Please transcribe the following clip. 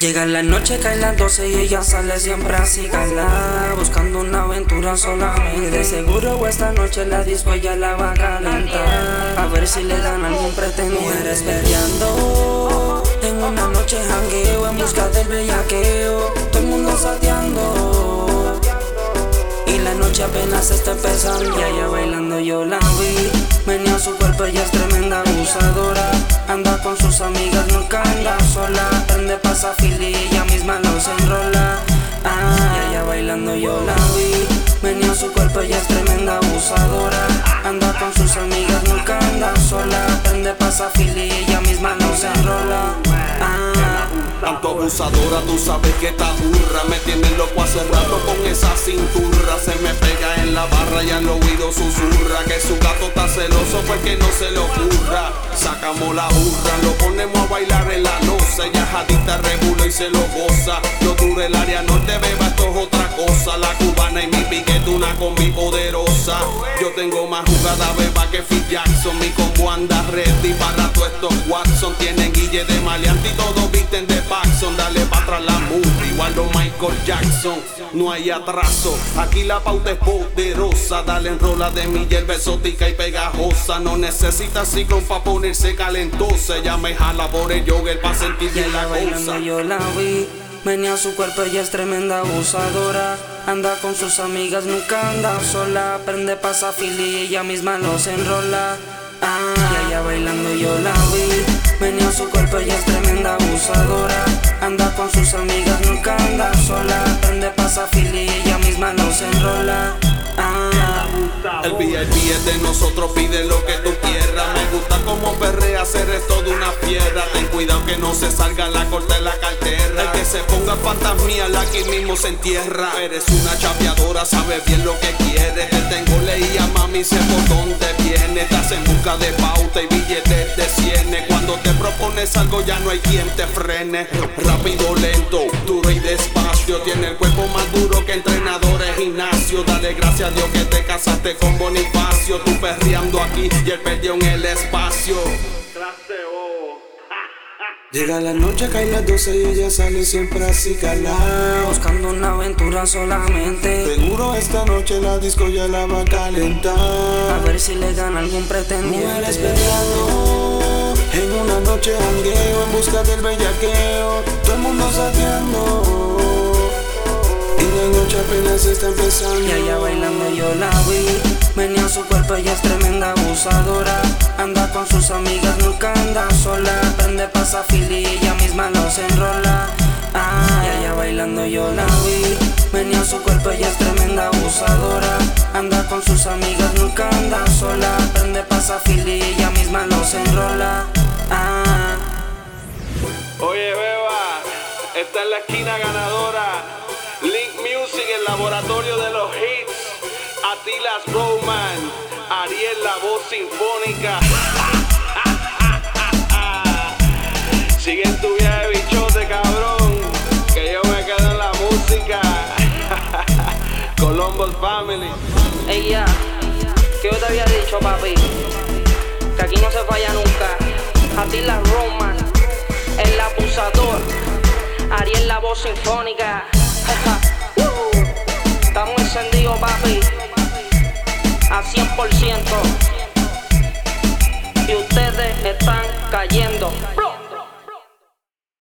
Llega la noche, cae las 12 y ella sale siempre así gala Buscando una aventura solamente. De seguro esta noche la disco ella la va a calentar. A ver si le dan algún pretendiente Mujeres peleando En una noche jangueo en busca del bellaqueo. Todo el mundo sateando. Y la noche apenas está empezando. Y ella bailando yo la vi. Venía su cuerpo, ella es tremenda abusadora. Anda con sus amigas, nunca anda yo la vi Venía su cuerpo, ella es tremenda abusadora. Anda con sus amigas, nunca anda sola. Prende pasa fili ella misma los enrola. Ah tanto abusadora, tú sabes que esta burra. Me tiene loco hace rato con esa cintura Se me pega en la barra y al oído susurra Que su gato está celoso porque no se le ocurra. Sacamos la burra, lo ponemos a bailar en la loza Ella jadita regulo y se lo goza. Lo duro el área norte, beba, esto es otra cosa. La cubana y mi piquete, una combi poderosa. Yo tengo más jugada, beba, que Phil Jackson. Mi combo anda ready para todos estos Watson. Tienen guille de maleante y todos visten de Paxson, dale pa' atrás la movie, igual lo Michael Jackson, no hay atraso, aquí la pauta es poderosa, dale en rola de mi hierba exótica y pegajosa, no necesita ciclón pa' ponerse calentosa, ella me jala por el jogger pa' sentir bien la cosa. yo la vi, venía su cuerpo, ella es tremenda abusadora, anda con sus amigas, nunca anda sola, prende pasa fili y ella misma los enrola. Ah, y ella bailando yo la vi Venía su cuerpo, ella es tremenda abusadora Anda con sus amigas, nunca anda sola Prende pasa fili y ella misma los enrola Ah el VIP es de nosotros, pide lo que tú quieras. Me gusta como perrea, hacer esto de una piedra. Cuidado que no se salga la corte de la cartera. El que se ponga fantasmía, la aquí mismo se entierra. Eres una chapeadora, sabes bien lo que quieres. Te tengo leía, mami, sé por dónde viene. Estás en busca de pauta y billetes de cienes. Cuando te propones algo, ya no hay quien te frene. Rápido, lento, duro y despacio. Tiene el cuerpo más duro que entrenadores gimnasio. Dale gracias a Dios que te casaste con Bonifacio, tú perreando aquí y él perdió en el espacio. Llega la noche, cae las 12 y ella sale siempre así calada Buscando una aventura solamente. Seguro esta noche la disco ya la va a calentar. A ver si le gana algún pretendiente. Mujeres peleando En una noche jangueo en busca del bellaqueo. Todo el mundo saqueando la noche apenas está empezando. Y allá bailando yo la vi. Venía su cuerpo, ella es tremenda abusadora. Anda con sus amigas, nunca anda sola. Prende pasa fili y ella misma los enrola. Ah, y allá bailando yo la vi. Venía su cuerpo, ella es tremenda abusadora. Anda con sus amigas, nunca anda sola. Prende pasa fili y ella misma los enrola. Ah. Oye, beba, esta es la esquina ganadora. Laboratorio de los hits. Atilas Bowman, Ariel, la voz sinfónica. Sigue en tu viaje, bichote, cabrón. Que yo me quedo en la música. Columbus Family. Ey, ya, que yo te había dicho, papi, que aquí no se falla nunca. Atilas Roman, el abusador. Ariel, la voz sinfónica. Estamos encendidos, papi, a 100%. Y ustedes están cayendo.